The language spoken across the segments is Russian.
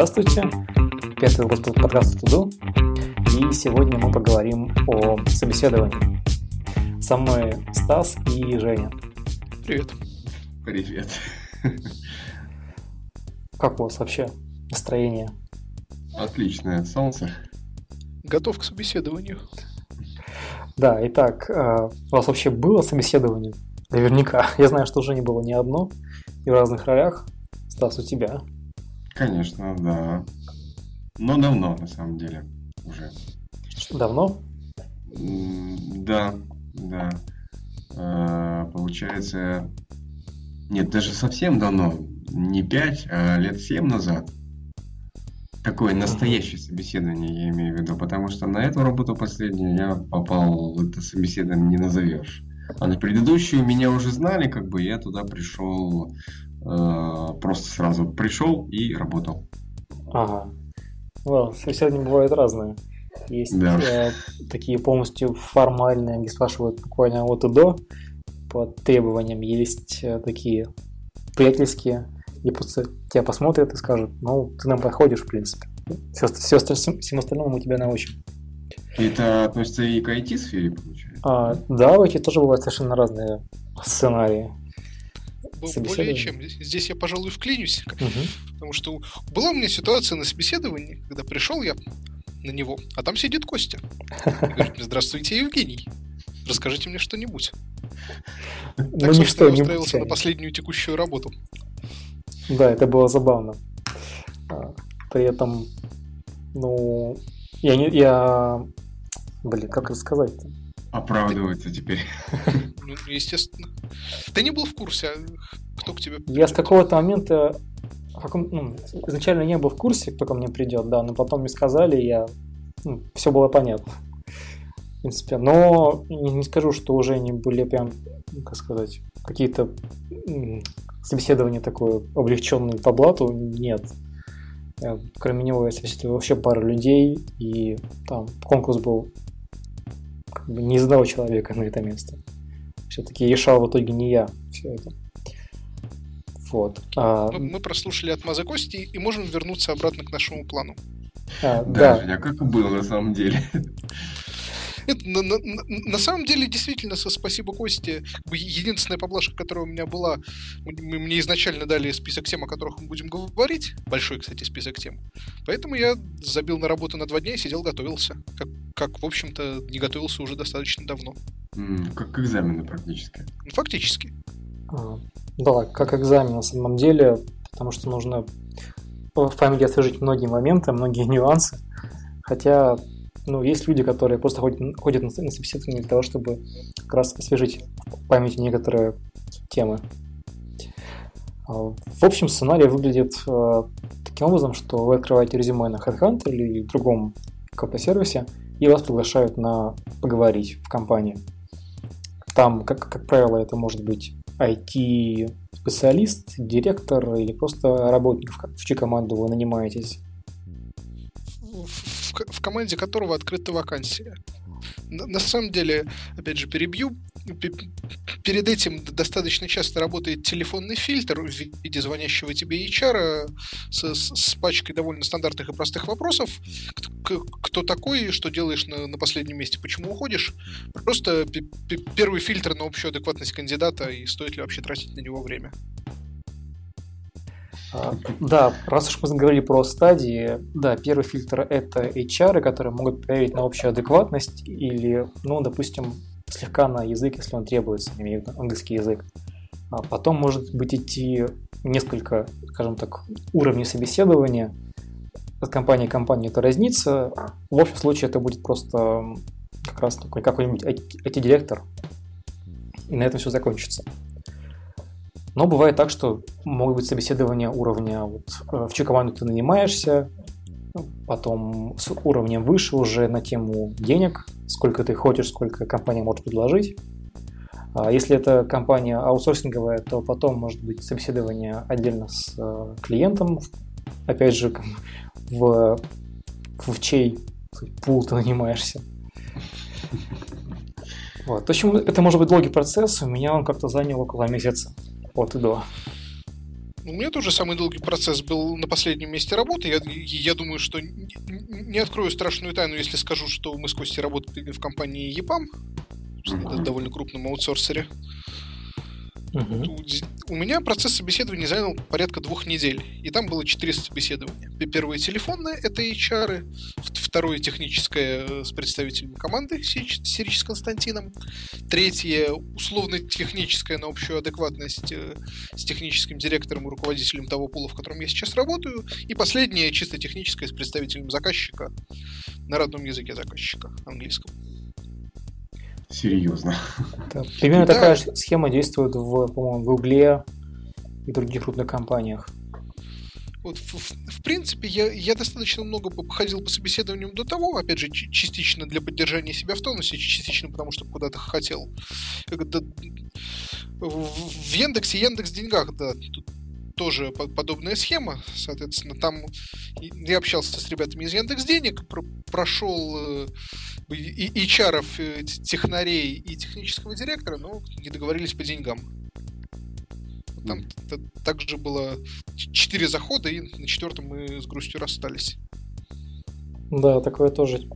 Здравствуйте, пятый выпуск подкаста Туду, и сегодня мы поговорим о собеседовании. Со мной Стас и Женя. Привет. Привет. Как у вас вообще настроение? Отличное солнце. Готов к собеседованию. Да, итак, э, у вас вообще было собеседование? Наверняка. Я знаю, что уже не было ни одно, и в разных ролях. Стас, у тебя? Конечно, да. Но давно, на самом деле, уже. Давно? Да, да. А, получается, нет, даже совсем давно, не пять, а лет семь назад. Такое настоящее собеседование, я имею в виду, потому что на эту работу последнюю я попал, это собеседование не назовешь. А на предыдущую меня уже знали, как бы я туда пришел, просто сразу пришел и работал. Ага. Well, собеседования бывают разные. Есть да. э, такие полностью формальные, где спрашивают буквально от и до по требованиям. Есть э, такие приятельские, и просто тебя посмотрят и скажут, ну, ты нам подходишь, в принципе. Все, все, все, всем остальному мы тебя научим. Это относится и к IT-сфере, получается? А, да, в IT тоже бывают совершенно разные сценарии. Более чем. Здесь я, пожалуй, вклинюсь, угу. потому что была у меня ситуация на собеседовании, когда пришел я на него, а там сидит Костя. И говорит мне, здравствуйте, Евгений. Расскажите мне что-нибудь. Ну, так, ничто, я устроился на последнюю текущую работу. Да, это было забавно. А, при этом, ну, я не, я, блин, как рассказать-то? Оправдывается теперь. Ну, естественно. Ты не был в курсе, а кто к тебе Я с какого-то момента ну, изначально не был в курсе, кто ко мне придет, да, но потом мне сказали, я ну, все было понятно. В принципе. Но не, не скажу, что уже они были прям, как сказать, какие-то собеседования такое облегченные по блату. Нет. Кроме него я собеседовал вообще пару людей, и там конкурс был как бы не из одного человека на это место. Все-таки решал в итоге не я все это. Вот. А... Мы, мы прослушали от Маза Кости и можем вернуться обратно к нашему плану. А, да, да. как и было на самом деле. Нет, на, на, на самом деле, действительно, со спасибо Косте, единственная поблажка, которая у меня была, мы, мне изначально дали список тем, о которых мы будем говорить, большой, кстати, список тем, поэтому я забил на работу на два дня и сидел, готовился, как, как в общем-то, не готовился уже достаточно давно. Mm, как к экзамену практически. Фактически. А, да, как экзамен на самом деле, потому что нужно в памяти освежить многие моменты, многие нюансы. Хотя, ну, есть люди, которые просто ходят, ходят на, на собеседование для того, чтобы как раз освежить в памяти некоторые темы. А, в общем, сценарий выглядит э, таким образом, что вы открываете резюме на HeadHunter или другом КП-сервисе, и вас приглашают на поговорить в компании. Там, как, как правило, это может быть IT-специалист, директор или просто работник, в чью команду вы нанимаетесь? В, команде которого открыта вакансия. На, на самом деле, опять же, перебью. Перед этим достаточно часто работает телефонный фильтр в виде звонящего тебе HR с, с, с пачкой довольно стандартных и простых вопросов. Кто, кто такой, что делаешь на, на последнем месте, почему уходишь? Просто первый фильтр на общую адекватность кандидата и стоит ли вообще тратить на него время. А, да, раз уж мы заговорили про стадии, да, первый фильтр это HR, которые могут проверить на общую адекватность или, ну, допустим, слегка на язык, если он требуется, имею английский язык. А потом может быть идти несколько, скажем так, уровней собеседования. От компании к компании это разнится. В общем случае это будет просто как раз такой какой-нибудь IT-директор. И на этом все закончится. Но бывает так, что могут быть собеседования уровня, вот, э, в чью команду ты нанимаешься, потом с уровнем выше уже на тему денег, сколько ты хочешь, сколько компания может предложить. А если это компания аутсорсинговая, то потом может быть собеседование отдельно с э, клиентом, опять же, в, в чей пул ты нанимаешься. Вот. В общем, это может быть долгий процесс, у меня он как-то занял около месяца от и до. У меня тоже самый долгий процесс был на последнем месте работы. Я, я думаю, что не, не открою страшную тайну, если скажу, что мы с Костей работали в компании EPAM, mm-hmm. довольно крупном аутсорсере. Угу. У меня процесс собеседования занял порядка двух недель, и там было четыре собеседования. Первое телефонное, это HR, второе техническое э, с представителем команды Сирич с Константином, третье условно-техническое на общую адекватность э, с техническим директором и руководителем того пола, в котором я сейчас работаю, и последнее чисто техническое с представителем заказчика на родном языке заказчика, английском. Серьезно. Да, примерно да. такая схема действует в, по-моему, в Гугле и других крупных компаниях. Вот, в, в принципе, я, я достаточно много походил по собеседованиям до того, опять же, частично для поддержания себя в тонусе, частично потому, что куда-то хотел. В Яндексе, Яндекс Деньгах, да, тут тоже подобная схема, соответственно, там я общался с ребятами из Яндекс Денег, прошел э, и HR, э, технарей и технического директора, но не договорились по деньгам. Там также было четыре захода, и на четвертом мы с грустью расстались. Да, такое тоже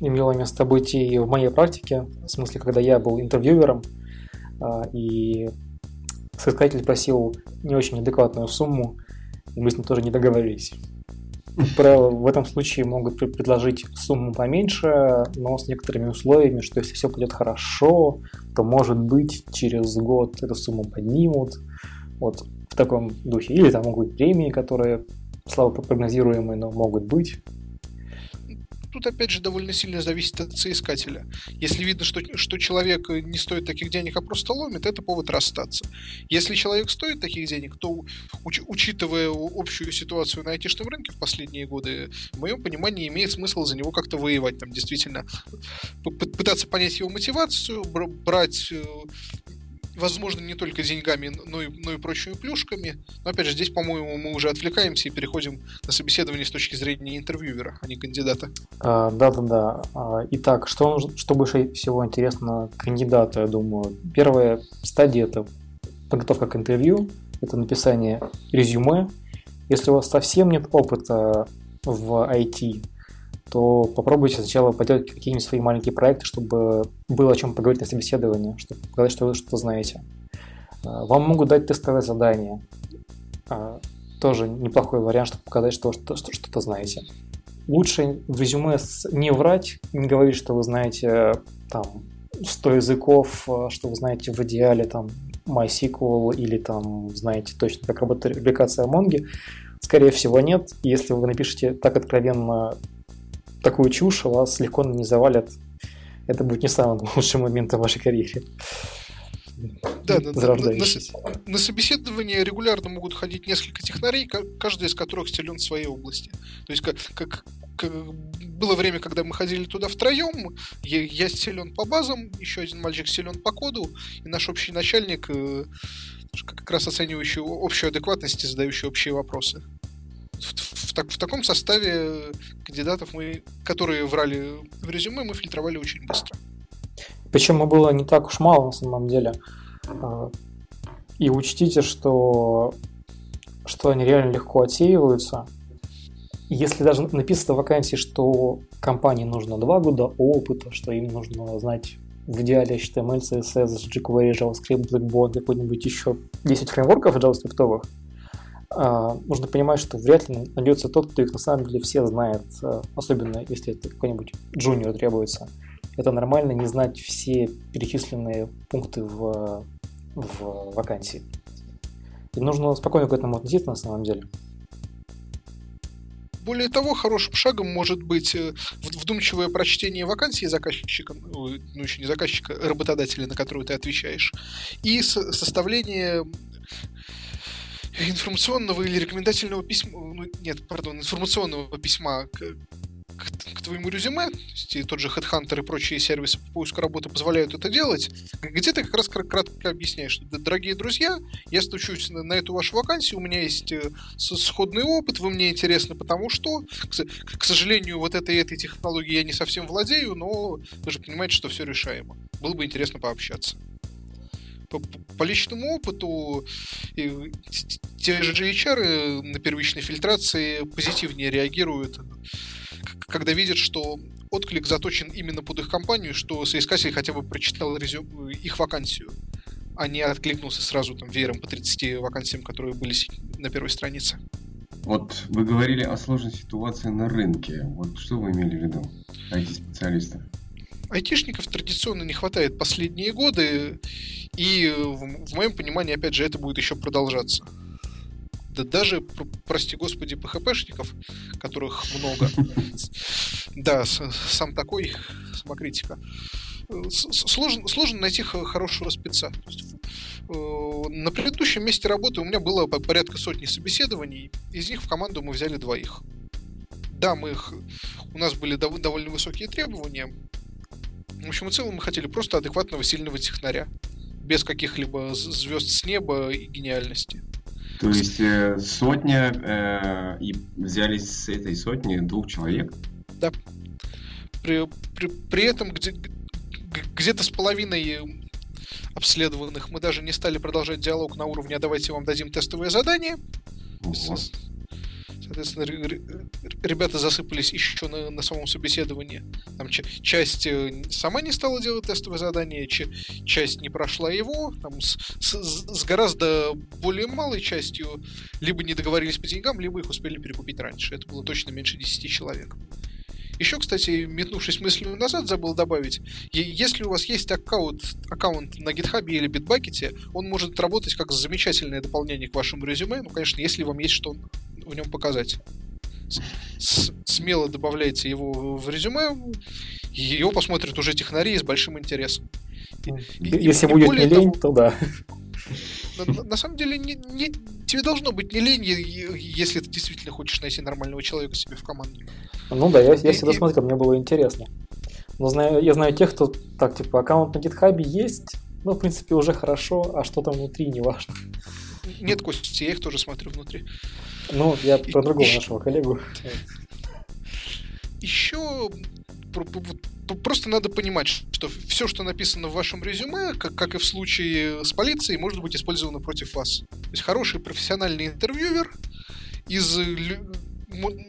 имело место быть и в моей практике, в смысле, когда я был интервьюером, а, и соискатель просил не очень адекватную сумму, и мы с ним тоже не договорились. Правило, в этом случае могут предложить сумму поменьше, но с некоторыми условиями, что если все пойдет хорошо, то может быть через год эту сумму поднимут. Вот в таком духе. Или там могут быть премии, которые слабо прогнозируемые, но могут быть тут опять же довольно сильно зависит от соискателя. Если видно, что, что человек не стоит таких денег, а просто ломит, это повод расстаться. Если человек стоит таких денег, то, уч, учитывая общую ситуацию на айтишном рынке в последние годы, в моем понимании имеет смысл за него как-то воевать. Там действительно пытаться понять его мотивацию, брать э, возможно, не только деньгами, но и, но и прочими плюшками. Но опять же, здесь, по-моему, мы уже отвлекаемся и переходим на собеседование с точки зрения интервьюера, а не кандидата. А, да-да-да. А, итак, что, что больше всего интересно кандидату, я думаю? Первая стадия – это подготовка к интервью, это написание резюме. Если у вас совсем нет опыта в IT, то попробуйте сначала поделать какие-нибудь свои маленькие проекты, чтобы было о чем поговорить на собеседовании, чтобы показать, что вы что-то знаете. А, вам могут дать тестовое задание. А, тоже неплохой вариант, чтобы показать, что что что-то знаете. Лучше в резюме не врать, не говорить, что вы знаете там 100 языков, а, что вы знаете в идеале там MySQL или там знаете точно, как работает репликация Mongo. Скорее всего, нет. Если вы напишете так откровенно такую чушь, вас легко не завалят. Это будет не самым лучшим моментом в вашей карьере. Да, да, да. На, на собеседование регулярно могут ходить несколько технарей, каждый из которых силен в своей области. То есть как, как, как было время, когда мы ходили туда втроем, я, я силен по базам, еще один мальчик силен по коду, и наш общий начальник э, как раз оценивающий общую адекватность и задающий общие вопросы в, в, так, в таком составе кандидатов мы, которые врали в резюме, мы фильтровали очень быстро. Причем было не так уж мало на самом деле. А, и учтите, что, что они реально легко отсеиваются. Если даже написано в вакансии, что компании нужно 2 года опыта, что им нужно знать в идеале HTML, CSS, jQuery, JavaScript, Blackboard, какой-нибудь еще 10 фреймворков JavaScript, нужно понимать, что вряд ли найдется тот, кто их на самом деле все знает, а, особенно если это какой-нибудь джуниор требуется. Это нормально не знать все перечисленные пункты в, в вакансии. И нужно спокойно к этому относиться на самом деле. Более того, хорошим шагом может быть э, вдумчивое прочтение вакансии заказчика, ну еще не заказчика, а работодателя, на которую ты отвечаешь, и составление информационного или рекомендательного письма, ну, нет, пардон, информационного письма к, к, к твоему резюме, то есть и тот же Headhunter и прочие сервисы по поиску работы позволяют это делать, где ты как раз кратко объясняешь, что, дорогие друзья, я стучусь на, на эту вашу вакансию, у меня есть э, сходный опыт, вы мне интересны потому что, к, к сожалению, вот этой этой технологией я не совсем владею, но вы же понимаете, что все решаемо. Было бы интересно пообщаться. По, по личному опыту те же HR на первичной фильтрации позитивнее реагируют, когда видят, что отклик заточен именно под их компанию, что соискатель хотя бы прочитал резюм, их вакансию, а не откликнулся сразу там веером по 30 вакансиям, которые были на первой странице. Вот вы говорили о сложной ситуации на рынке. Вот что вы имели в виду, IT-специалисты? Айтишников традиционно не хватает последние годы, и в, в моем понимании, опять же, это будет еще продолжаться. Да даже, прости господи, ПХПшников, которых много. Да, сам такой, самокритика. Сложно, сложно найти хорошего спеца. Э, на предыдущем месте работы у меня было порядка сотни собеседований, из них в команду мы взяли двоих. Да, мы их, у нас были довольно высокие требования, в общем и целом мы хотели просто адекватного сильного технаря. Без каких-либо звезд с неба и гениальности. То есть э, сотня, э, и взялись с этой сотни двух человек? Да. При, при, при этом где, где-то с половиной обследованных мы даже не стали продолжать диалог на уровне «а давайте вам дадим тестовое задание». Ого. Соответственно, ребята засыпались еще на, на самом собеседовании. Там часть э, сама не стала делать тестовое задание, часть не прошла его. Там с, с, с гораздо более малой частью либо не договорились по деньгам, либо их успели перекупить раньше. Это было точно меньше 10 человек. Еще, кстати, метнувшись мыслью назад, забыл добавить, если у вас есть аккаунт, аккаунт на GitHub или Bitbucket, он может работать как замечательное дополнение к вашему резюме, ну, конечно, если вам есть что в нем показать. С смело добавляйте его в резюме, его посмотрят уже технари с большим интересом. И, Если и, будет не лень, того, то да. На, самом деле, не, не, тебе должно быть не лень, если ты действительно хочешь найти нормального человека себе в команду. Ну да, я, я всегда и, смотрел, мне было интересно. Но знаю, я знаю тех, кто так, типа, аккаунт на GitHub есть, ну, в принципе, уже хорошо, а что там внутри, не важно. Нет, Костя, я их тоже смотрю внутри. Ну, я про другого нашего коллегу. Еще просто надо понимать, что все, что написано в вашем резюме, как, как и в случае с полицией, может быть использовано против вас. То есть хороший профессиональный интервьюер из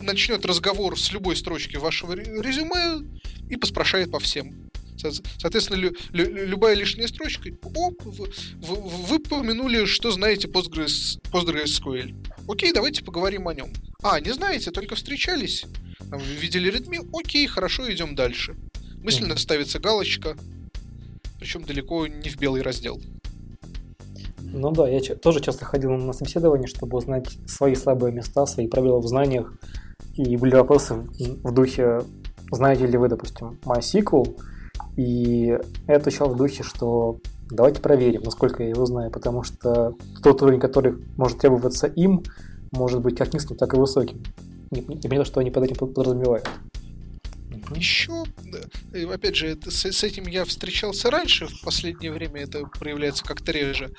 начнет разговор с любой строчки вашего резюме и поспрашает по всем. Соответственно, лю, лю, любая лишняя строчка, оп, вы, вы, помянули, что знаете Postgres, PostgreSQL. Окей, давайте поговорим о нем. А, не знаете, только встречались, там, видели Redmi, окей, хорошо, идем дальше. Мысленно ставится галочка, причем далеко не в белый раздел. Ну да, я тоже часто ходил на собеседование, чтобы узнать свои слабые места, свои пробелы в знаниях. И были вопросы в духе, знаете ли вы, допустим, MySQL? И я отвечал в духе, что давайте проверим, насколько я его знаю, потому что тот уровень, который может требоваться им, может быть как низким, так и высоким. Не, не понимаю, что они под этим подразумевают. Еще, опять же, с, с этим я встречался раньше, в последнее время это проявляется как-то реже.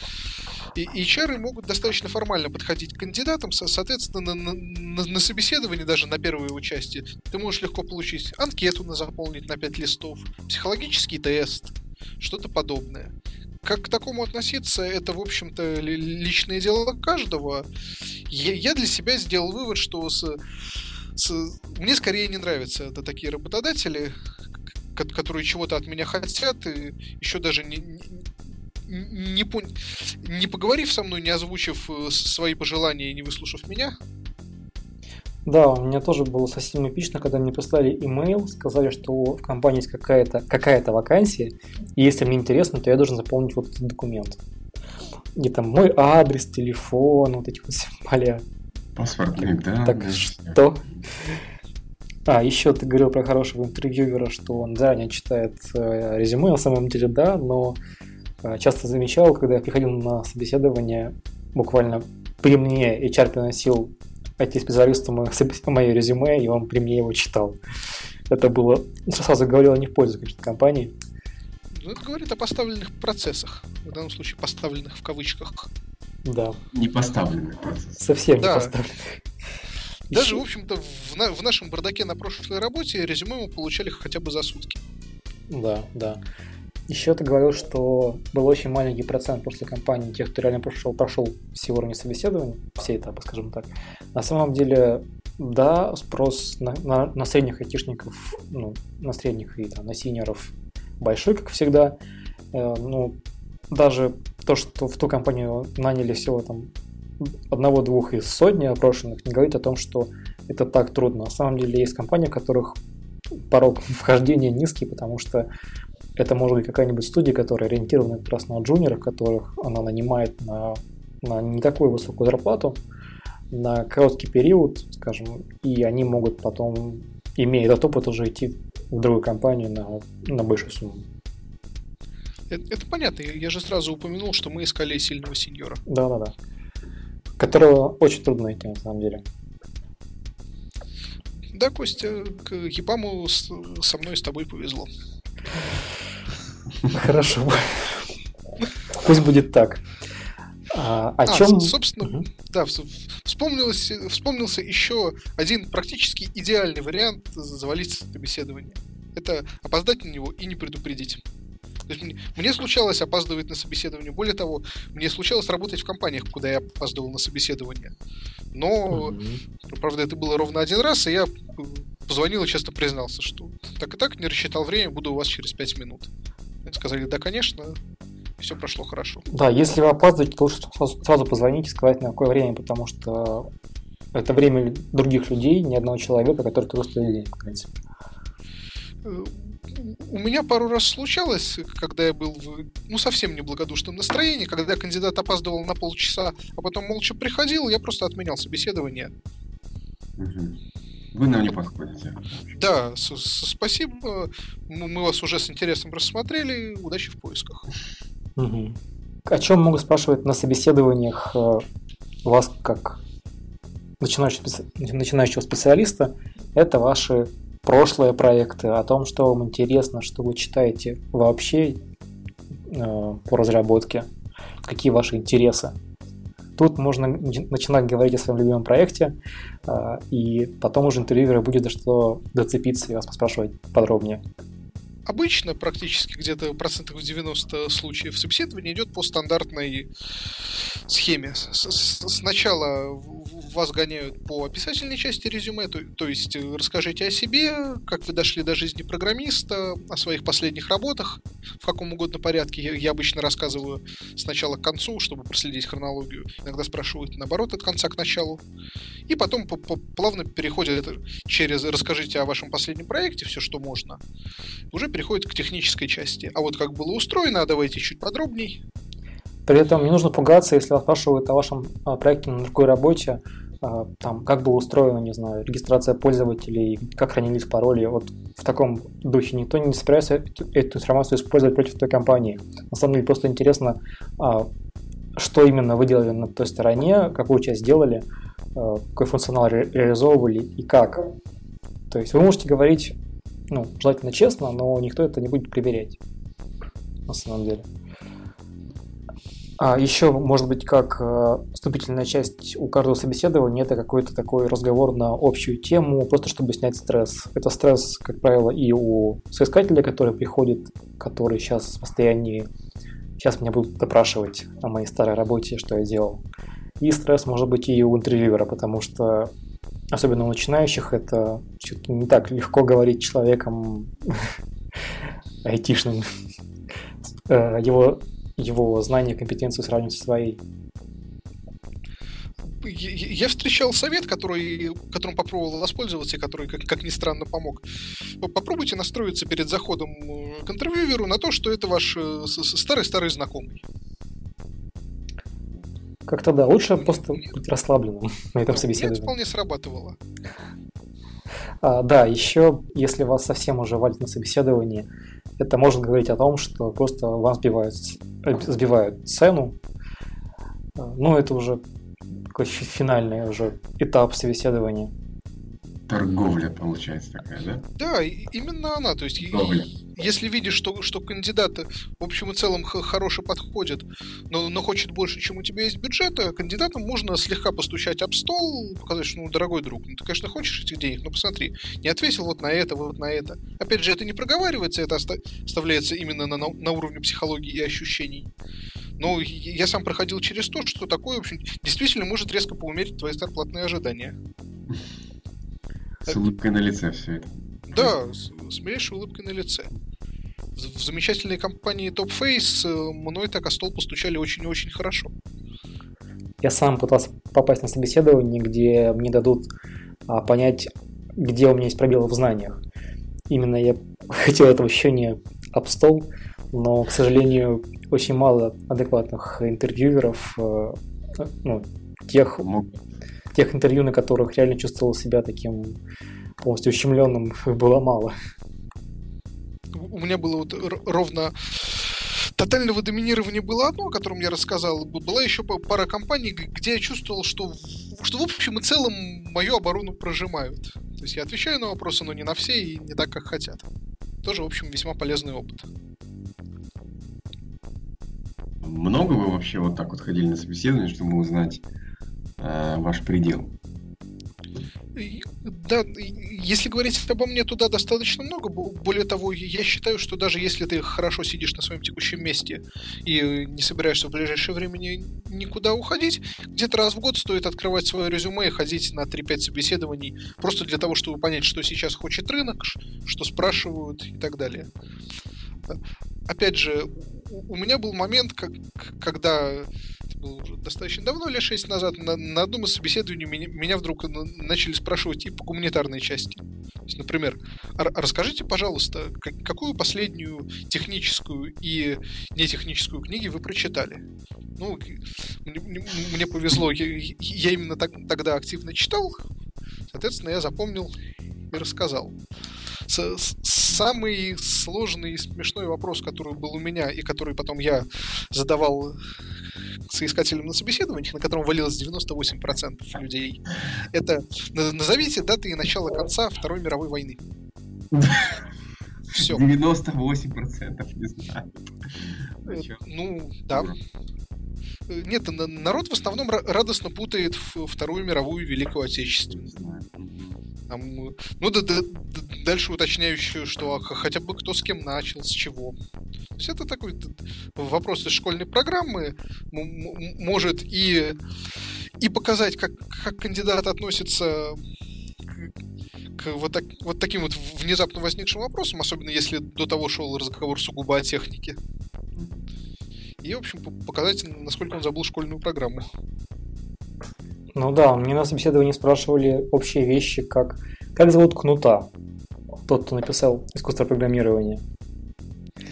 И HR могут достаточно формально подходить к кандидатам, соответственно, на, на, на собеседовании, даже на первое участие, ты можешь легко получить анкету на заполнить на 5 листов, психологический тест, что-то подобное. Как к такому относиться, это, в общем-то, личное дело каждого. Я, я для себя сделал вывод, что с мне скорее не нравятся это такие работодатели, которые чего-то от меня хотят, и еще даже не, не, не, не поговорив со мной, не озвучив э, свои пожелания и не выслушав меня. Да, у меня тоже было совсем эпично, когда мне прислали имейл, сказали, что в компании есть какая-то какая вакансия, и если мне интересно, то я должен заполнить вот этот документ. Где там мой адрес, телефон, вот эти вот поля. Паспортный, да. Так да, что? А, еще ты говорил про хорошего интервьюера, что он заранее читает э, резюме, на самом деле да, но э, часто замечал, когда я приходил на собеседование, буквально при мне HR приносил IT-специалисту мое резюме, и он при мне его читал. Это было, сразу говорило не в пользу, конечно, компании. Ну, это говорит о поставленных процессах, в данном случае поставленных в кавычках. Да. Не поставленных процессах. Совсем да. не поставленных. Даже, в общем-то, в, на, в нашем бардаке на прошлой работе резюме мы получали хотя бы за сутки. Да, да. еще ты говорил, что был очень маленький процент после компании тех, кто реально прошел, прошел все уровни собеседования, все этапы, скажем так. На самом деле, да, спрос на, на, на средних айтишников, ну, на средних и там, на синеров большой, как всегда. Э, ну, даже то, что в ту компанию наняли всего там одного-двух из сотни опрошенных, не говорит о том, что это так трудно. На самом деле есть компании, у которых порог вхождения низкий, потому что это может быть какая-нибудь студия, которая ориентирована как раз на джуниоров, которых она нанимает на, на не такую высокую зарплату, на короткий период, скажем, и они могут потом, имея этот опыт, уже идти в другую компанию на, на большую сумму. Это, это понятно, я же сразу упомянул, что мы искали сильного сеньора. Да-да-да. Которого очень трудно найти, на самом деле. Да, Костя, к Ебаму со мной с тобой повезло. Хорошо. Пусть будет так. А, о а, чем? Собственно, угу. да, вспомнилось, вспомнился еще один практически идеальный вариант завалить собеседование. Это опоздать на него и не предупредить. То есть мне, мне случалось опаздывать на собеседование. Более того, мне случалось работать в компаниях, куда я опаздывал на собеседование. Но, mm-hmm. правда, это было ровно один раз, и я позвонил и часто признался, что так и так не рассчитал время, буду у вас через 5 минут. Сказали, да, конечно, все прошло хорошо. Да, если вы опаздываете, то лучше сразу позвонить и сказать, на какое время, потому что это время других людей, ни одного человека, который стоит денег, в принципе. Э, у меня пару раз случалось, когда я был в ну, совсем неблагодушном настроении, когда кандидат опаздывал на полчаса, а потом молча приходил, я просто отменял собеседование. Вы нам не подходите. Да, спасибо. Мы вас уже с интересом рассмотрели. Удачи в поисках. Угу. О чем могут спрашивать на собеседованиях э, вас как начинающего, специалиста? Это ваши прошлые проекты, о том, что вам интересно, что вы читаете вообще э, по разработке, какие ваши интересы. Тут можно начинать говорить о своем любимом проекте, э, и потом уже интервьюеру будет за что зацепиться и вас поспрашивать подробнее. Обычно практически где-то процентов 90 случаев собеседования идет по стандартной схеме. Сначала вас гоняют по описательной части резюме, то, то есть э, расскажите о себе, как вы дошли до жизни программиста, о своих последних работах, в каком угодно порядке. Я, я обычно рассказываю сначала к концу, чтобы проследить хронологию. Иногда спрашивают наоборот от конца к началу. И потом по -по плавно переходят через «расскажите о вашем последнем проекте», все, что можно. Уже переходит к технической части. А вот как было устроено, а давайте чуть подробней. При этом не нужно пугаться, если вас спрашивают о вашем а, проекте на другой работе, там, как было устроено, не знаю, регистрация пользователей, как хранились пароли. Вот в таком духе никто не собирается эту, информацию использовать против той компании. На самом деле просто интересно, а, что именно вы делали на той стороне, какую часть сделали, какой функционал ре реализовывали и как. То есть вы можете говорить, ну, желательно честно, но никто это не будет проверять на самом деле. А еще, может быть, как э, вступительная часть у каждого собеседования, это какой-то такой разговор на общую тему, просто чтобы снять стресс. Это стресс, как правило, и у соискателя, который приходит, который сейчас в состоянии, сейчас меня будут допрашивать о моей старой работе, что я делал. И стресс может быть и у интервьюера, потому что особенно у начинающих это все-таки не так легко говорить человеком айтишным. Э, его его знания и компетенцию сравнивать со своей. Я встречал совет, который, которым попробовал воспользоваться, и который, как, как ни странно, помог. Попробуйте настроиться перед заходом э, к интервьюеру на то, что это ваш старый-старый знакомый. Как-то да, лучше просто быть расслабленным на этом собеседовании. Это вполне срабатывало. А, да, еще, если вас совсем уже валит на собеседовании, это может говорить о том, что просто вам сбивают, сбивают цену. Ну, это уже такой финальный уже этап собеседования. Торговля, получается, такая, да? Да, именно она. То есть Торговля. если видишь, что, что кандидат в общем и целом хороший подходит, но, но хочет больше, чем у тебя есть бюджета, кандидатам можно слегка постучать об стол, показать, что, ну, дорогой друг, ну, ты, конечно, хочешь этих денег, но посмотри, не ответил вот на это, вот на это. Опять же, это не проговаривается, это оставляется именно на, на уровне психологии и ощущений. Но я сам проходил через то, что такое, в общем, действительно может резко поумерить твои зарплатные ожидания. С улыбкой на лице все это. Да, с, с милейшей улыбкой на лице. В замечательной компании Top Face э, мной так о стол постучали очень и очень хорошо. Я сам пытался попасть на собеседование, где мне дадут а, понять, где у меня есть пробелы в знаниях. Именно я хотел этого еще не об стол, но, к сожалению, очень мало адекватных интервьюеров, э, ну, тех, тех интервью, на которых реально чувствовал себя таким полностью ущемленным, было мало. У меня было вот ровно тотального доминирования было одно, о котором я рассказал. Была еще пара компаний, где я чувствовал, что, что в общем и целом мою оборону прожимают. То есть я отвечаю на вопросы, но не на все и не так, как хотят. Тоже, в общем, весьма полезный опыт. Много вы вообще вот так вот ходили на собеседование, чтобы узнать э, ваш предел? Да, если говорить обо мне, туда достаточно много. Более того, я считаю, что даже если ты хорошо сидишь на своем текущем месте и не собираешься в ближайшее время никуда уходить, где-то раз в год стоит открывать свое резюме и ходить на 3-5 собеседований, просто для того, чтобы понять, что сейчас хочет рынок, что спрашивают и так далее. Опять же, у меня был момент, когда было уже достаточно давно, лет 6 назад, на, на одном из собеседований меня, меня вдруг начали спрашивать и по гуманитарной части. То есть, например, расскажите, пожалуйста, как, какую последнюю техническую и нетехническую книги вы прочитали? Ну, мне, мне повезло, я, я именно так, тогда активно читал, соответственно, я запомнил и рассказал самый сложный и смешной вопрос, который был у меня, и который потом я задавал соискателям на собеседованиях, на котором валилось 98% людей, это назовите даты и начало конца Второй мировой войны. Все. 98% не знаю. Э, ну, да. Э, нет, народ в основном радостно путает Вторую мировую Великую Отечественную. Там, ну, да, да, дальше уточняющую, что а хотя бы кто с кем начал, с чего. То есть это такой вопрос из школьной программы может и, и показать, как, как кандидат относится к, к вот, так, вот таким вот внезапно возникшим вопросам, особенно если до того шел разговор сугубо о технике. И, в общем, показать, насколько он забыл школьную программу. Ну да, мне на собеседовании спрашивали общие вещи, как как зовут Кнута, тот, кто написал искусство программирования.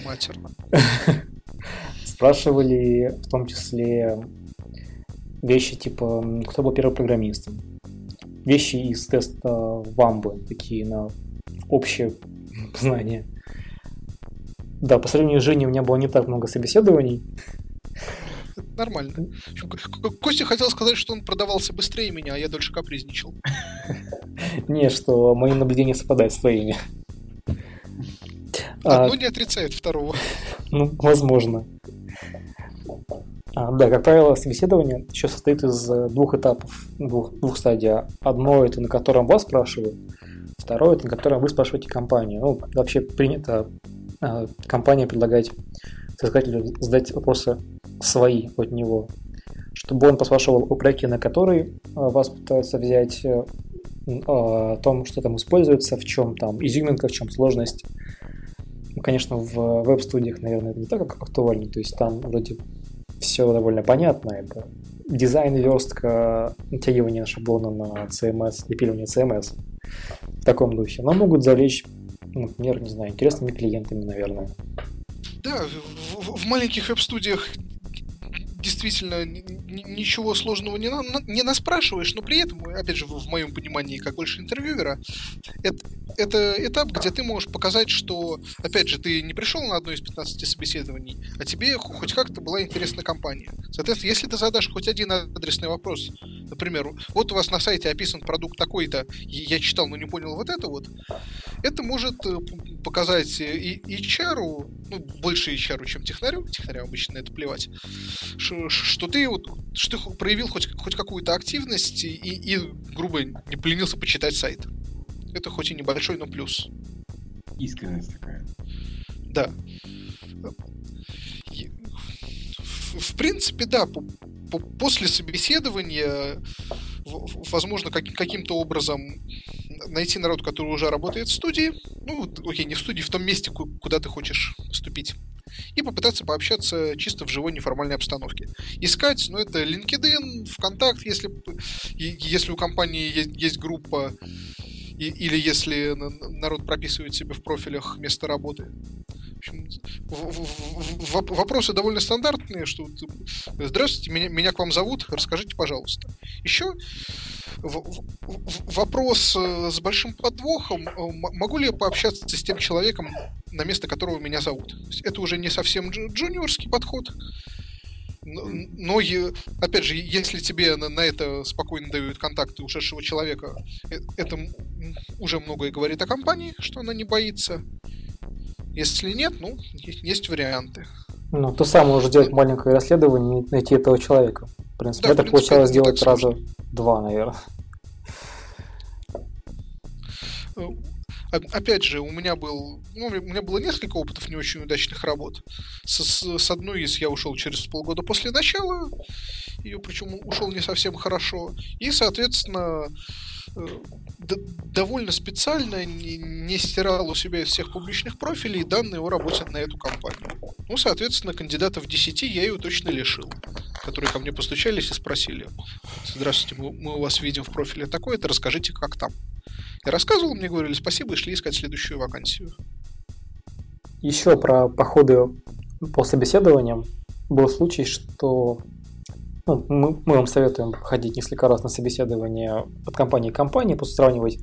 Матерно. Спрашивали в том числе вещи типа, кто был первым программистом. Вещи из теста Вамбы, такие на общее знание. Да, по сравнению с Женей у меня было не так много собеседований, нормально. Костя хотел сказать, что он продавался быстрее меня, а я дольше капризничал. Не, что мои наблюдения совпадают с твоими. Одно а, не отрицает второго. Ну, возможно. А, да, как правило, собеседование еще состоит из э, двух этапов, двух, двух стадий. Одно это на котором вас спрашивают, второе это на котором вы спрашиваете компанию. Ну, вообще принято компания предлагать соискателю задать вопросы свои от него, чтобы он поспрашивал о проекте, на который э, вас пытаются взять, э, о том, что там используется, в чем там изюминка, в чем сложность. Ну, конечно, в веб-студиях, наверное, это не так как актуально, то есть там вроде все довольно понятно, это дизайн верстка, натягивание шаблона на CMS, напиливание CMS в таком духе, но могут завлечь, например, не знаю, интересными клиентами, наверное. Да, в, в маленьких веб-студиях действительно ничего сложного не, на, не наспрашиваешь, но при этом, опять же, в моем понимании, как больше интервьюера, это, это этап, где ты можешь показать, что, опять же, ты не пришел на одно из 15 собеседований, а тебе хоть как-то была интересна компания. Соответственно, если ты задашь хоть один адресный вопрос, например, вот у вас на сайте описан продукт такой-то, я читал, но не понял вот это вот, это может э, показать и HR, ну, больше HR, чем технарю, технарю обычно на это плевать, что, что ты вот, что ты проявил хоть, хоть какую-то активность и, и, грубо, не поленился почитать сайт. Это хоть и небольшой, но плюс. Искренность такая. Да. В принципе, да, после собеседования возможно каким-то образом найти народ, который уже работает в студии, ну, окей, не в студии, в том месте, куда ты хочешь вступить, и попытаться пообщаться чисто в живой неформальной обстановке. Искать, ну, это LinkedIn, ВКонтакт, если, если у компании есть, есть группа, и, или если народ прописывает себе в профилях место работы. Общем, вопросы довольно стандартные, что здравствуйте, меня, меня к вам зовут, расскажите, пожалуйста. Еще вопрос э, с большим подвохом. Э, могу ли я пообщаться с тем человеком, на место которого меня зовут? Это уже не совсем джуниорский подход. Но, опять же, если тебе на, это спокойно дают контакты ушедшего человека, э, это уже многое говорит о компании, что она не боится. Если нет, ну, есть варианты. Ну, то самое уже делать маленькое расследование и найти этого человека. В принципе, да, это в принципе, получалось сделать раза два, наверное. Опять же, у меня был, ну, у меня было несколько опытов не очень удачных работ. С, с, с одной из я ушел через полгода после начала, ее причем ушел не совсем хорошо. И, соответственно, э, довольно специально не, не стирал у себя из всех публичных профилей данные о работе на эту компанию. Ну, соответственно, кандидатов 10 я ее точно лишил, которые ко мне постучались и спросили, здравствуйте, мы, мы у вас видим в профиле такое-то, расскажите, как там. Я рассказывал, мне говорили спасибо и шли искать следующую вакансию. Еще про походы по собеседованиям. Был случай, что ну, мы, мы вам советуем ходить несколько раз на собеседование от компании к компании, просто сравнивать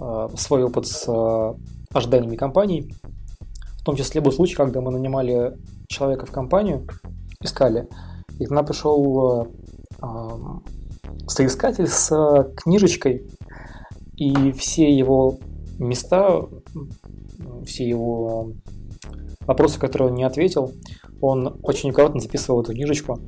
э, свой опыт с э, ожиданиями компаний. В том числе был случай, когда мы нанимали человека в компанию, искали, и к нам пришел э, э, соискатель с книжечкой, и все его места, все его вопросы, которые он не ответил, он очень аккуратно записывал эту книжечку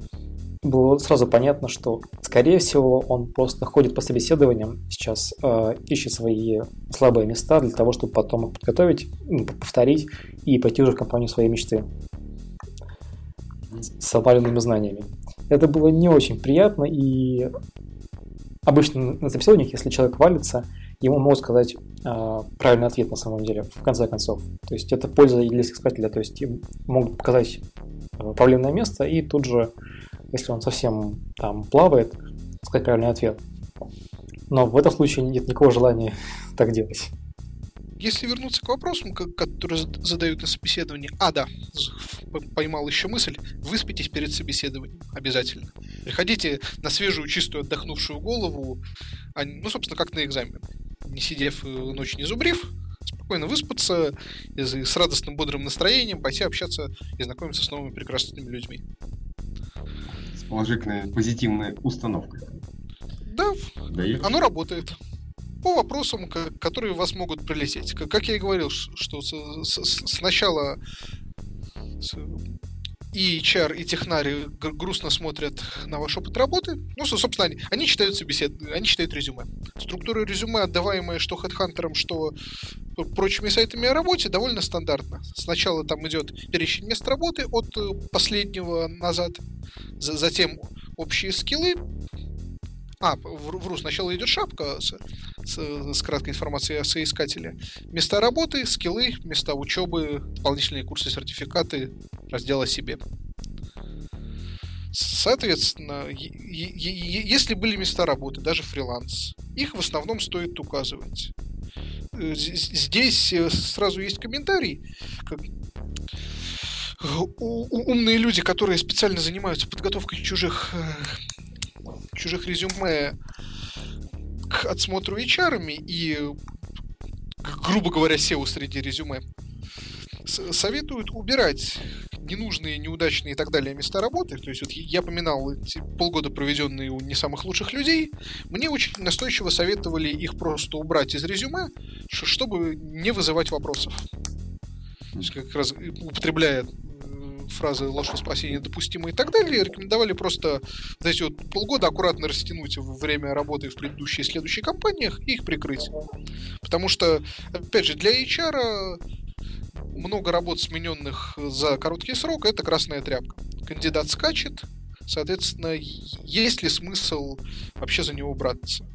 было сразу понятно, что, скорее всего, он просто ходит по собеседованиям сейчас, э, ищет свои слабые места для того, чтобы потом их подготовить, ну, повторить и пойти уже в компанию своей мечты с обваленными знаниями. Это было не очень приятно, и обычно на собеседованиях, если человек валится, ему могут сказать э, правильный ответ на самом деле, в конце концов. То есть это польза для искателя, то есть им могут показать проблемное место и тут же если он совсем там плавает, сказать правильный ответ. Но в этом случае нет никакого желания так делать. Если вернуться к вопросам, которые задают на собеседовании, а да, поймал еще мысль, выспитесь перед собеседованием обязательно. Приходите на свежую, чистую, отдохнувшую голову, а, ну, собственно, как на экзамен. Не сидев э, ночь не зубрив, спокойно выспаться с радостным, бодрым настроением пойти общаться и знакомиться с новыми прекрасными людьми положительной, позитивной установкой. Да, Даете? оно работает. По вопросам, которые у вас могут прилететь. Как я и говорил, что сначала и HR, и технари грустно смотрят на ваш опыт работы. Ну, собственно, они, они читают собесед... они читают резюме. Структура резюме, отдаваемая что HeadHunter, что прочими сайтами о работе, довольно стандартно. Сначала там идет перечень мест работы от э, последнего назад, затем общие скиллы, а, вру, сначала идет шапка с, с, краткой информацией о соискателе. Места работы, скиллы, места учебы, дополнительные курсы, сертификаты, раздел о себе. Соответственно, если были места работы, даже фриланс, их в основном стоит указывать. Э, здесь э, сразу есть комментарий, как умные люди, которые специально занимаются подготовкой чужих э, чужих резюме к отсмотру HR и, грубо говоря, SEO среди резюме, советуют убирать ненужные, неудачные и так далее места работы, то есть вот я поминал эти полгода, проведенные у не самых лучших людей, мне очень настойчиво советовали их просто убрать из резюме, чтобы не вызывать вопросов. То есть как раз употребляя фразы ложь во спасение допустимы и так далее, рекомендовали просто знаете, вот полгода аккуратно растянуть время работы в предыдущей и следующей компаниях и их прикрыть. Потому что, опять же, для HR много работ, смененных за короткий срок, это красная тряпка. Кандидат скачет, соответственно, есть ли смысл вообще за него браться?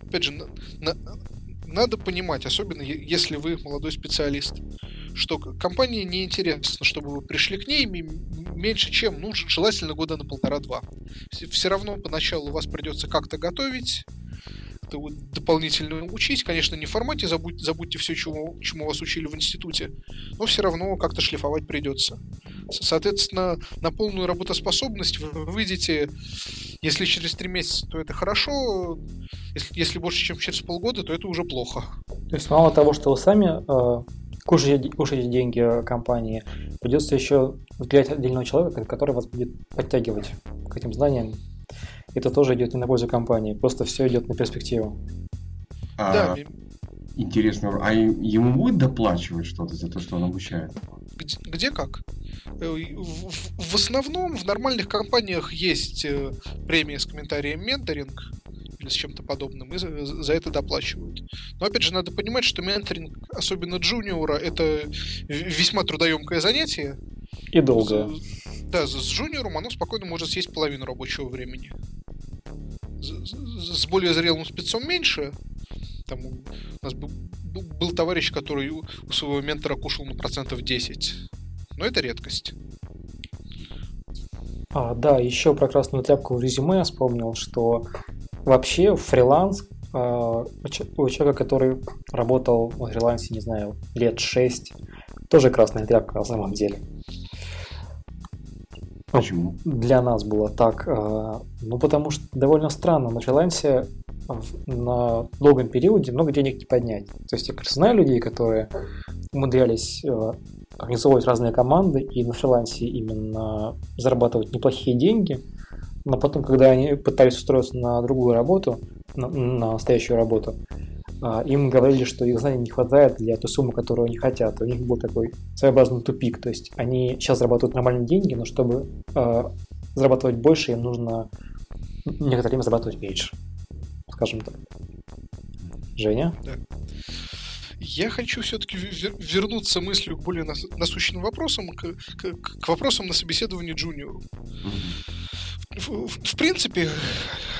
Опять же, на, на, надо понимать, особенно если вы молодой специалист, что компании не интересно, чтобы вы пришли к ней меньше, чем, ну, желательно года на полтора-два. Все равно поначалу вас придется как-то готовить, как-то дополнительно учить. Конечно, не в формате забудь, забудьте все, чему, чему вас учили в институте, но все равно как-то шлифовать придется. Соответственно, на полную работоспособность вы выйдете, если через три месяца, то это хорошо, если, если больше, чем через полгода, то это уже плохо. То есть мало того, что вы сами э, кушаете, кушаете деньги компании, придется еще взглянуть отдельного человека, который вас будет подтягивать к этим знаниям это тоже идет не на пользу компании, просто все идет на перспективу. А, да. Интересно, а ему будет доплачивать что-то за то, что он обучает? Где, где как? Э, в, в основном в нормальных компаниях есть э, премия с комментарием менторинг или с чем-то подобным, и за, за это доплачивают. Но опять же, надо понимать, что менторинг, особенно джуниора, это весьма трудоемкое занятие. И долгое. Да, с джуниором оно спокойно может съесть половину рабочего времени с более зрелым спецом меньше. Там у нас был, был товарищ, который у своего ментора кушал на процентов 10. Но это редкость. А, да, еще про красную тряпку в резюме я вспомнил, что вообще фриланс а, у человека, который работал в фрилансе, не знаю, лет 6, тоже красная тряпка на самом деле. Почему? Для нас было так. А, ну, потому что довольно странно. На фрилансе на долгом периоде много денег не поднять. То есть я знаю людей, которые умудрялись а, организовывать разные команды и на фрилансе именно зарабатывать неплохие деньги, но потом, когда они пытались устроиться на другую работу, на, на настоящую работу, им говорили, что их знаний не хватает для той суммы, которую они хотят. У них был такой своеобразный тупик. То есть они сейчас зарабатывают нормальные деньги, но чтобы э, зарабатывать больше, им нужно некоторое время зарабатывать меньше. Скажем так. Женя? Да. Я хочу все-таки вернуться мыслью к более насущным вопросам, к, к, к вопросам на собеседовании джуниору. В, в, в принципе,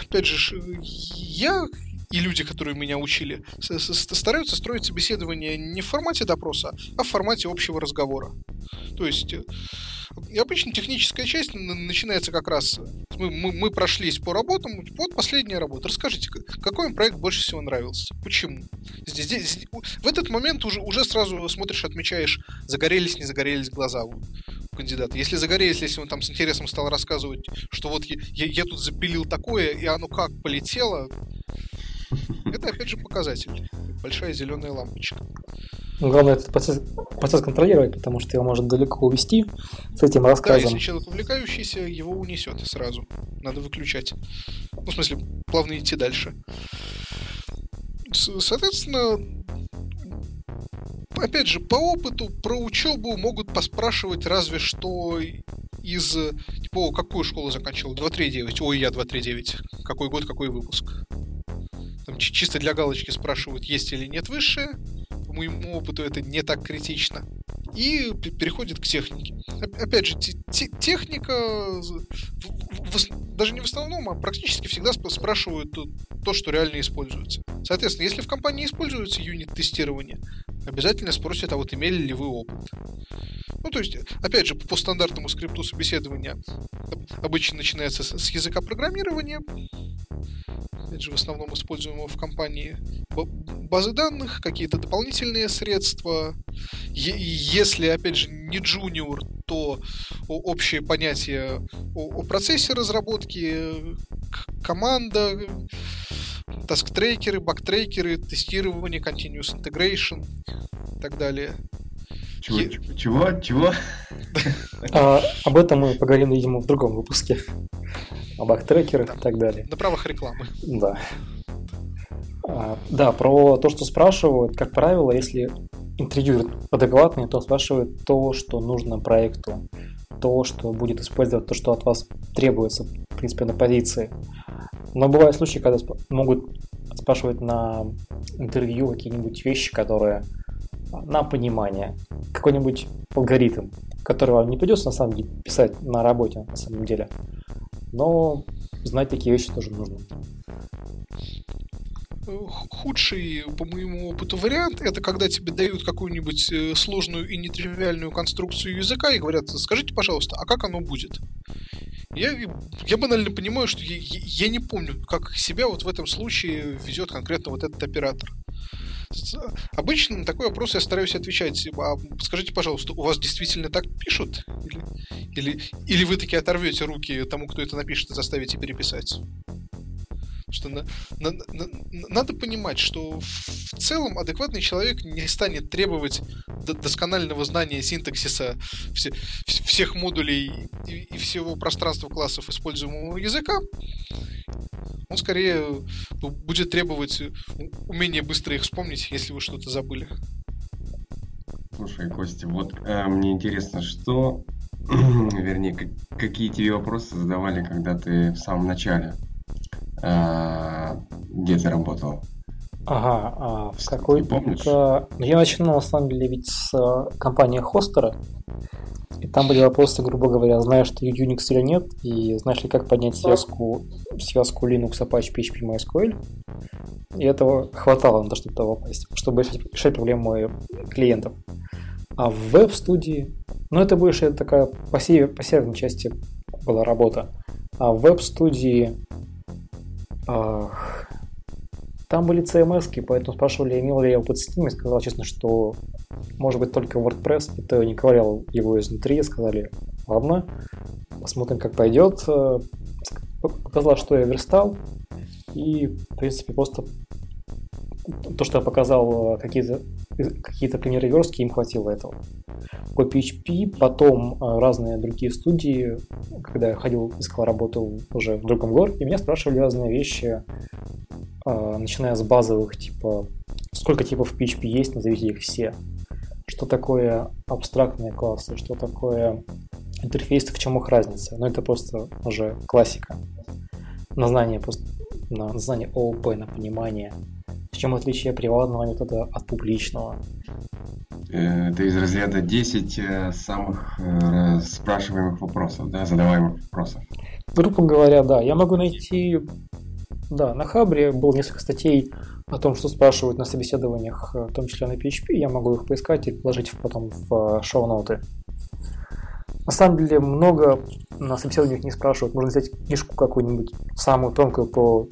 опять же, я и люди, которые меня учили, стараются строить собеседование не в формате допроса, а в формате общего разговора. То есть э, и обычно техническая часть начинается как раз. Мы, мы, мы прошлись по работам, вот последняя работа. Расскажите, какой вам проект больше всего нравился? Почему? Здесь, здесь, в этот момент уже, уже сразу смотришь, отмечаешь, загорелись, не загорелись глаза у кандидата. Если загорелись, если он там с интересом стал рассказывать, что вот я, я, я тут запилил такое, и оно как полетело, это, опять же, показатель. Большая зеленая лампочка. Ну, главное этот процесс, процесс контролировать, потому что его может далеко увести с этим рассказом. Да, если человек увлекающийся, его унесет сразу. Надо выключать. Ну, в смысле, плавно идти дальше. Соответственно, опять же, по опыту про учебу могут поспрашивать разве что из, типа, какую школу заканчивал? 239. Ой, я 239. Какой год, какой выпуск? Там чисто для галочки спрашивают, есть или нет высшее. По моему опыту это не так критично. И переходит к технике. Опять же, техника даже не в основном, а практически всегда спрашивают то, что реально используется. Соответственно, если в компании используется юнит-тестирование, обязательно спросят, а вот имели ли вы опыт. Ну, то есть, опять же, по стандартному скрипту собеседования обычно начинается с языка программирования, опять же, в основном используемого в компании, базы данных, какие-то дополнительные средства. Если, опять же, не джуниор, то общее понятие о, процессе разработки, команда, таск-трекеры, баг-трекеры, тестирование, continuous integration и так далее. Чего? Чего? Чего? А, об этом мы поговорим, видимо, в другом выпуске. Об бактрекерах и так далее. На правах рекламы. Да. А, да, про то, что спрашивают, как правило, если интервьюер адекватный, то спрашивают то, что нужно проекту, то, что будет использовать, то, что от вас требуется, в принципе, на позиции. Но бывают случаи, когда могут спрашивать на интервью какие-нибудь вещи, которые на понимание, какой-нибудь алгоритм, который вам не придется на самом деле писать на работе, на самом деле. Но знать такие вещи тоже нужно. Худший, по моему опыту, вариант это когда тебе дают какую-нибудь э, сложную и нетривиальную конструкцию языка и говорят, скажите, пожалуйста, а как оно будет? Я, я банально понимаю, что я, я не помню, как себя вот в этом случае ведет конкретно вот этот оператор. Обычно на такой вопрос я стараюсь отвечать. А скажите, пожалуйста, у вас действительно так пишут? Или, или, или вы таки оторвете руки тому, кто это напишет, и заставите переписать? Что на, на, на, надо понимать, что в целом адекватный человек не станет требовать досконального знания синтаксиса все, всех модулей и, и всего пространства классов используемого языка он скорее ну, будет требовать э, умения быстро их вспомнить, если вы что-то забыли. Слушай, Костя, вот э, мне интересно, что, вернее, как, какие тебе вопросы задавали, когда ты в самом начале, э, где ты работал? Ага, а в какой-то... Ну, я начинал, на самом деле, ведь с э, компании Хостера, и там были вопросы, грубо говоря, знаешь ты Unix или нет, и знаешь ли, как поднять связку, связку Linux, Apache, PHP, MySQL. И этого хватало на то, чтобы туда попасть, чтобы решать проблемы клиентов. А в веб-студии, ну это больше такая по, север, по северной части была работа. А в веб-студии там были CMS, поэтому спрашивали, имел ли я опыт с ними. Сказал честно, что может быть только WordPress. И то не ковырял его изнутри. Сказали, ладно, посмотрим, как пойдет. Э, показал, что я верстал. И, в принципе, просто то, что я показал, э, какие-то какие примеры верстки, им хватило этого. По PHP, потом э, разные другие студии, когда я ходил, искал работу уже в другом городе, меня спрашивали разные вещи, начиная с базовых, типа, сколько типов PHP есть, назовите их все. Что такое абстрактные классы, что такое интерфейс, в чем их разница. Но ну, это просто уже классика. На знание, просто, на знание ООП, на понимание. В чем отличие приватного метода от публичного. Это из разряда 10 э, самых э, спрашиваемых вопросов, да, задаваемых вопросов. Грубо говоря, да. Я могу найти да, на Хабре было несколько статей о том, что спрашивают на собеседованиях, э, в том числе на PHP. Я могу их поискать и положить потом в шоу-ноты. На самом деле много на собеседованиях не спрашивают. Можно взять книжку какую-нибудь самую тонкую по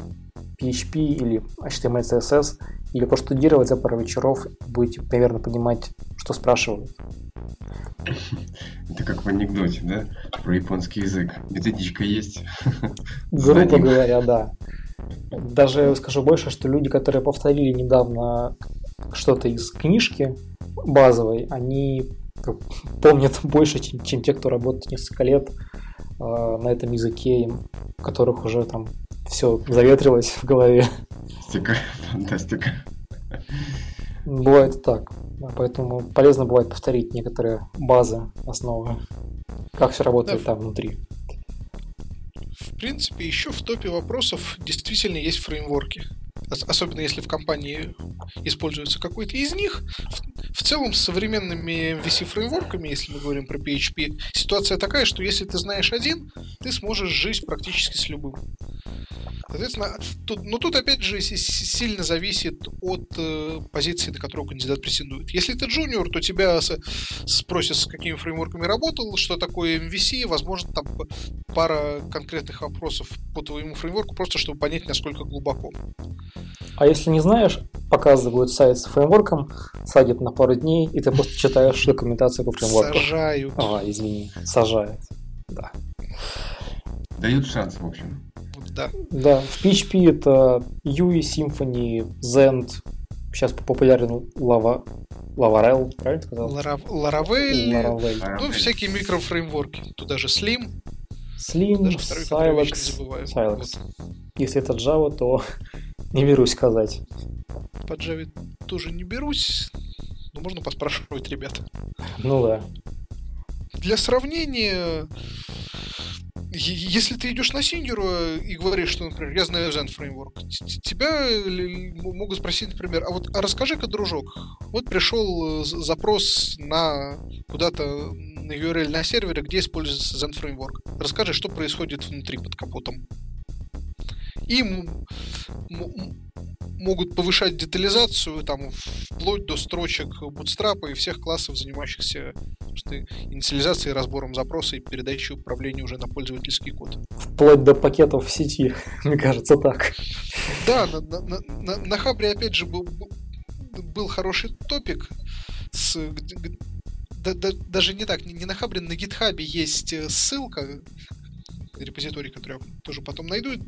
PHP или HTML, CSS, или проштудировать за пару вечеров, будете примерно понимать, что спрашивают. Это как в анекдоте, да? Про японский язык. Методичка есть. Грубо говоря, да. Даже скажу больше, что люди, которые повторили недавно что-то из книжки базовой, они помнят больше, чем, чем те, кто работает несколько лет э, на этом языке, которых уже там все заветрилось в голове. Фантастика, фантастика. Бывает так. Поэтому полезно бывает повторить некоторые базы, основы, как все работает да. там внутри. В принципе, еще в топе вопросов действительно есть фреймворки. Особенно если в компании используется какой-то из них. В целом, с современными MVC-фреймворками, если мы говорим про PHP, ситуация такая, что если ты знаешь один, ты сможешь жить практически с любым. Соответственно, тут, но тут опять же сильно зависит от э, позиции, на которую кандидат претендует. Если ты джуниор, то тебя спросят, с какими фреймворками работал, что такое MVC, возможно, там пара конкретных вопросов по твоему фреймворку, просто чтобы понять, насколько глубоко. А если не знаешь, показывают сайт с фреймворком, садят на пару дней, и ты просто читаешь документацию по фреймворку. Сажают. А, извини, сажают. Да. Дают шанс, в общем да. Да, в PHP это UI, Symfony, Zend, сейчас популярен Lava, Laravel, правильно сказал? Laravel, Laravel, ну, всякие микрофреймворки. Туда же Slim. Slim, Даже второй, Silex, забываю. Silex. Вот. Если это Java, то не берусь сказать. По Java тоже не берусь, но можно поспрашивать ребят. Ну да. Для сравнения, если ты идешь на синьора и говоришь, что, например, я знаю Zen Framework, тебя могут спросить, например, а вот а расскажи-ка, дружок, вот пришел э, запрос на куда-то на URL на сервере, где используется Zen Framework. Расскажи, что происходит внутри под капотом. И могут повышать детализацию там вплоть до строчек Bootstrap и всех классов, занимающихся инициализацией, разбором запроса и передачей управления уже на пользовательский код. Вплоть до пакетов в сети, мне кажется, так. Да, на, на, на, на- Хабре, опять же, был, был- хороший топик. С, да- да- даже не так, не, не на Хабре, на Гитхабе есть э, ссылка, репозиторий, который я тоже потом найду, и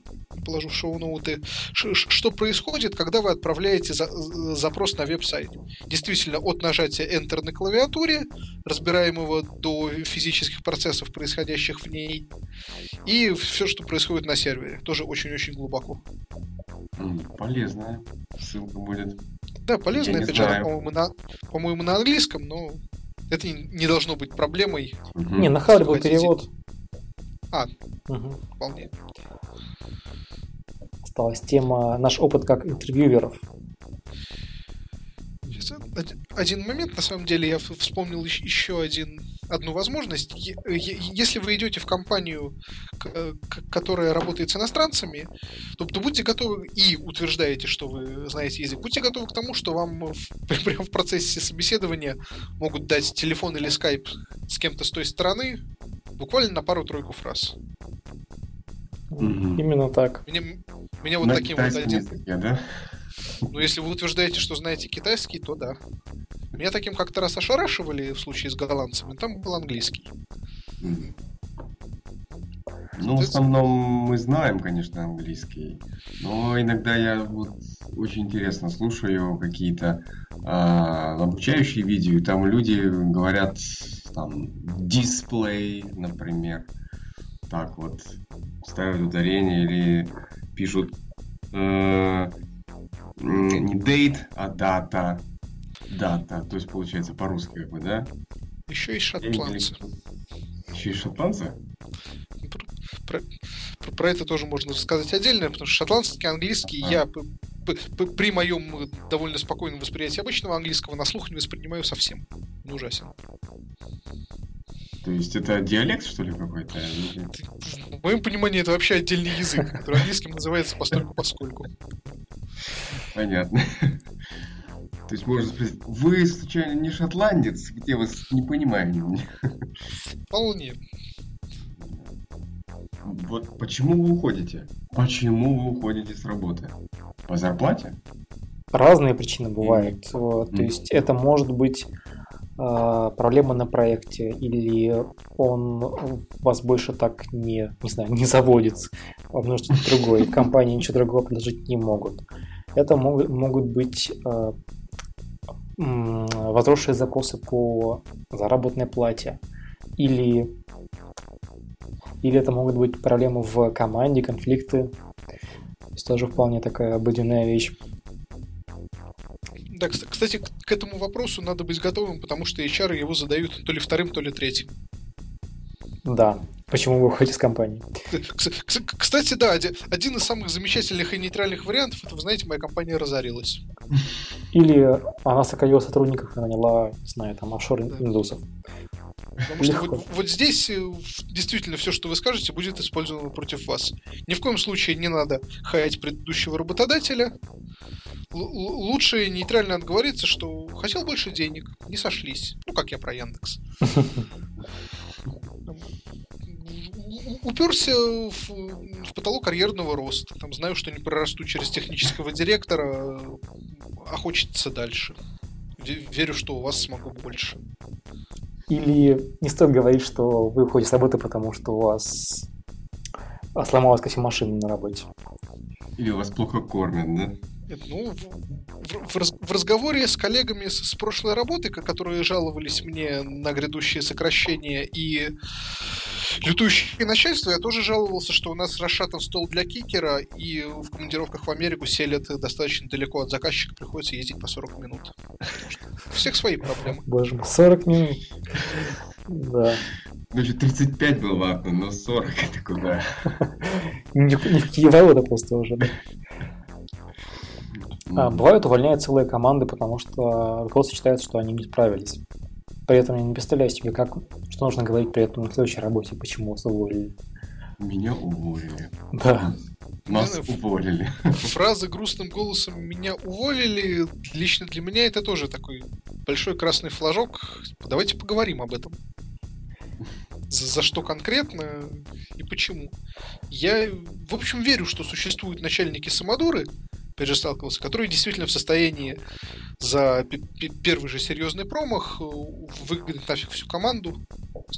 положу в шоу-ноуты, что происходит, когда вы отправляете за- з- запрос на веб-сайт. Действительно, от нажатия Enter на клавиатуре, разбираемого до физических процессов, происходящих в ней, и все, что происходит на сервере. Тоже очень-очень глубоко. Полезная ссылка будет. Да, полезно, Я не опять же, по-моему, на, по-моему, на английском, но это не, должно быть проблемой Мгм. Не, на Хабре был Хотите? перевод. А. Мгм. вполне. Осталась тема наш опыт как интервьюеров. Сейчас, од- Один момент, на самом деле, я вспомнил ещ- еще один, одну возможность. Е- Если вы идете в компанию, э, которая работает с иностранцами, то, то будьте готовы и утверждаете, что вы знаете язык, будьте готовы к тому, что вам в, прямо в процессе собеседования могут дать телефон или скайп с кем-то с той стороны буквально на пару-тройку фраз. Мгм. Именно так. Меня, меня вот На таким вот один... языке, да? Ну, если вы утверждаете, что знаете китайский, то да. Меня таким как-то раз ошарашивали в случае с голландцами, там был английский. Мгм. Ну, в основном мы знаем, конечно, английский, но иногда я вот очень интересно слушаю какие-то а, обучающие видео, и там люди говорят там дисплей, например, так вот ставят ударение или пишут э, не date, а дата, дата, то есть получается по-русски как бы, да? Еще и шотландцы. Еще и шотландцы? Про, про- про это тоже можно рассказать отдельно, потому что шотландский, английский А. я при моем э, довольно спокойном восприятии обычного английского на слух не воспринимаю совсем. Он ужасен. То есть это диалект, что ли, какой-то? В моем понимании это вообще отдельный язык, который английским называется постольку поскольку. Понятно. То есть можно спросить, вы случайно не шотландец? Где вас не понимаю? Вполне. Вот почему вы уходите? Почему вы уходите с работы? По зарплате? Разные причины бывают. Вот, То есть это может быть а, проблема на проекте, или он вас больше так не, не знаю, не заводит, вам нужно что-то другое, компании ничего другого предложить не могут. Это могут, могут быть а, м, возросшие запросы по заработной плате, или, или это могут быть проблемы в команде, конфликты. То есть тоже вполне такая обыденная вещь. Да, кс- кстати, к этому вопросу надо быть готовым, потому что HR его задают то ли вторым, то ли третьим. Да. Почему вы уходите с компании? Кс- кс- Кстати, да, оди- один из самых замечательных и нейтральных вариантов, это, вы знаете, моя компания разорилась. Или она сократила сотрудников и наняла, не знаю, там офшор Да. индусов. Потому что вот, вот здесь э, действительно все, что вы скажете, будет использовано против вас. Ни в коем случае не надо хаять предыдущего работодателя. Л- лучше нейтрально отговориться, что хотел больше денег, не сошлись. Ну, как я про Яндекс. Уперся в, в потолок карьерного роста. Там знаю, что не прорасту через технического директора, а хочется дальше. Ве- Верю, что у вас смогу больше. Или не стоит говорить, что вы уходите с работы, потому что у вас а сломалась кофемашина на работе. Или вас плохо кормят, да? Ну, в, в, в разговоре с коллегами с, с прошлой работы, которые жаловались мне на грядущее сокращение и лютующее начальство, я тоже жаловался, что у нас расшатан стол для кикера, и в командировках в Америку селят достаточно далеко от заказчика, приходится ездить по 40 минут. У всех свои проблемы. Боже мой, 40 минут. Да. Даже 35 был ватно, но 40 это куда? Не в Киеве просто уже, да. А, бывают увольняют целые команды, потому что руководство считает, что они не справились. При этом я не представляю себе, как, что нужно говорить при этом на следующей работе, почему вас уволили. Меня уволили. Да. Нас уволили. Фраза грустным голосом «меня уволили» лично для меня это тоже такой большой красный флажок. Давайте поговорим об этом. За, за что конкретно и почему. Я, в общем, верю, что существуют начальники самодуры, опять же, сталкивался, которые действительно в состоянии за первый же серьезный промах э, выгнать нафиг всю команду.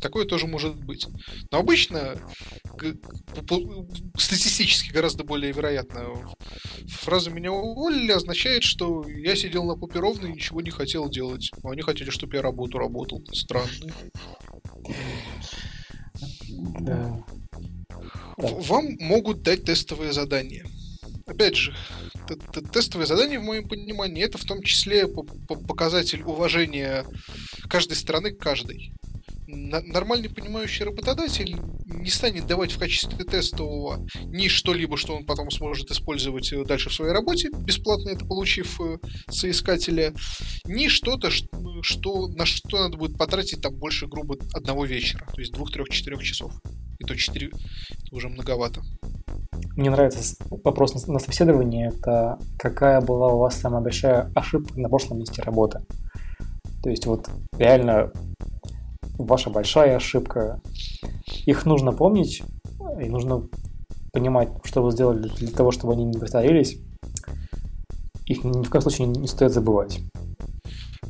Такое тоже может быть. Но обычно статистически гораздо более вероятно. Фраза «меня уволили» означает, что я сидел на попе ровно и ничего не хотел делать. А они хотели, чтобы я работу работал. Странно. Да. Вам могут дать тестовые задания. Опять же, тестовые задания, в моем понимании, это в том числе показатель уважения каждой страны к каждой. Нормальный понимающий работодатель не станет давать в качестве тестового ни что-либо, что он потом сможет использовать э, дальше в своей работе, бесплатно это получив э, соискателя, ни что-то, что, на что надо будет потратить там больше грубо одного вечера, то есть двух, трех, четырех часов. И то четыре это уже многовато. Мне нравится вопрос на собеседовании, это какая была у вас самая большая ошибка на прошлом месте работы. То есть вот реально ваша большая ошибка. Их нужно помнить, и нужно понимать, что вы сделали для того, чтобы они не повторились. Их ни в коем случае не стоит забывать.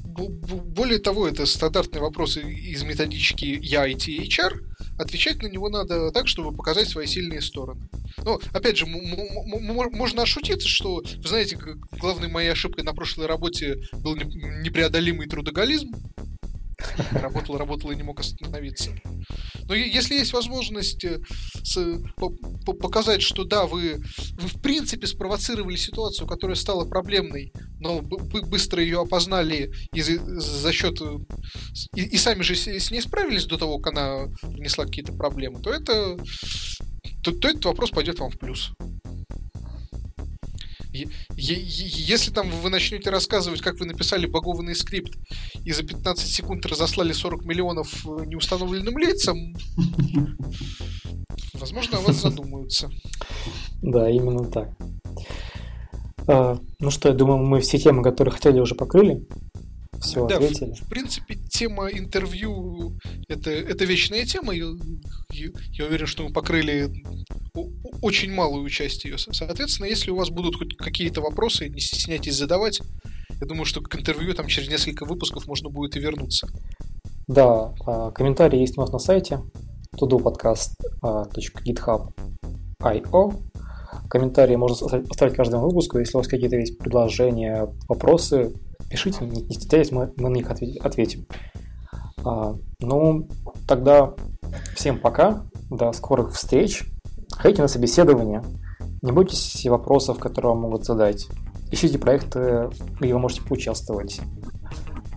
Более того, это стандартный вопрос из методички Я IT HR. Отвечать на него надо так, чтобы показать свои сильные стороны. Но, опять же, можно ошутиться, что, вы знаете, главной моей ошибкой на прошлой работе был непреодолимый трудоголизм. Работал, работал и не мог остановиться. Но если есть возможность э, с, по, по, показать, что да, вы, вы в принципе спровоцировали ситуацию, которая стала проблемной, но быстро ее опознали и за, за счет и, и сами же с, с ней справились до того, как она принесла какие-то проблемы, то это то, то этот вопрос пойдет вам в плюс. Если там вы начнете рассказывать, как вы написали багованный скрипт и за 15 секунд разослали 40 миллионов э, неустановленным лицам, возможно, о вас задумаются. Да, именно так. А, ну что, я думаю, мы все темы, которые хотели, уже покрыли. Все, да, ответили. В, в принципе, тема интервью это, это вечная тема. Я, я уверен, что мы покрыли очень малую часть ее. Соответственно, если у вас будут хоть какие-то вопросы, не стесняйтесь задавать. Я думаю, что к интервью там через несколько выпусков можно будет и вернуться. Да, а, комментарии есть у нас на сайте tudopodcast.github.io Комментарии можно оставить каждому выпуску. Если у вас какие-то есть предложения, вопросы, пишите, не стесняйтесь, мы, мы на них ответим. А, ну, тогда всем пока, до скорых встреч. Ходите на собеседование, не бойтесь вопросов, которые вам могут задать. Ищите проекты, где вы можете поучаствовать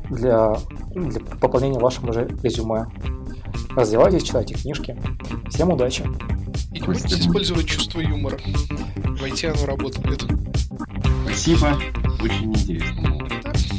для, для пополнения вашего же резюме. Развивайтесь, читайте книжки. Всем удачи! И не бойтесь использовать чувство юмора. В IT оно работает. Спасибо, очень интересно.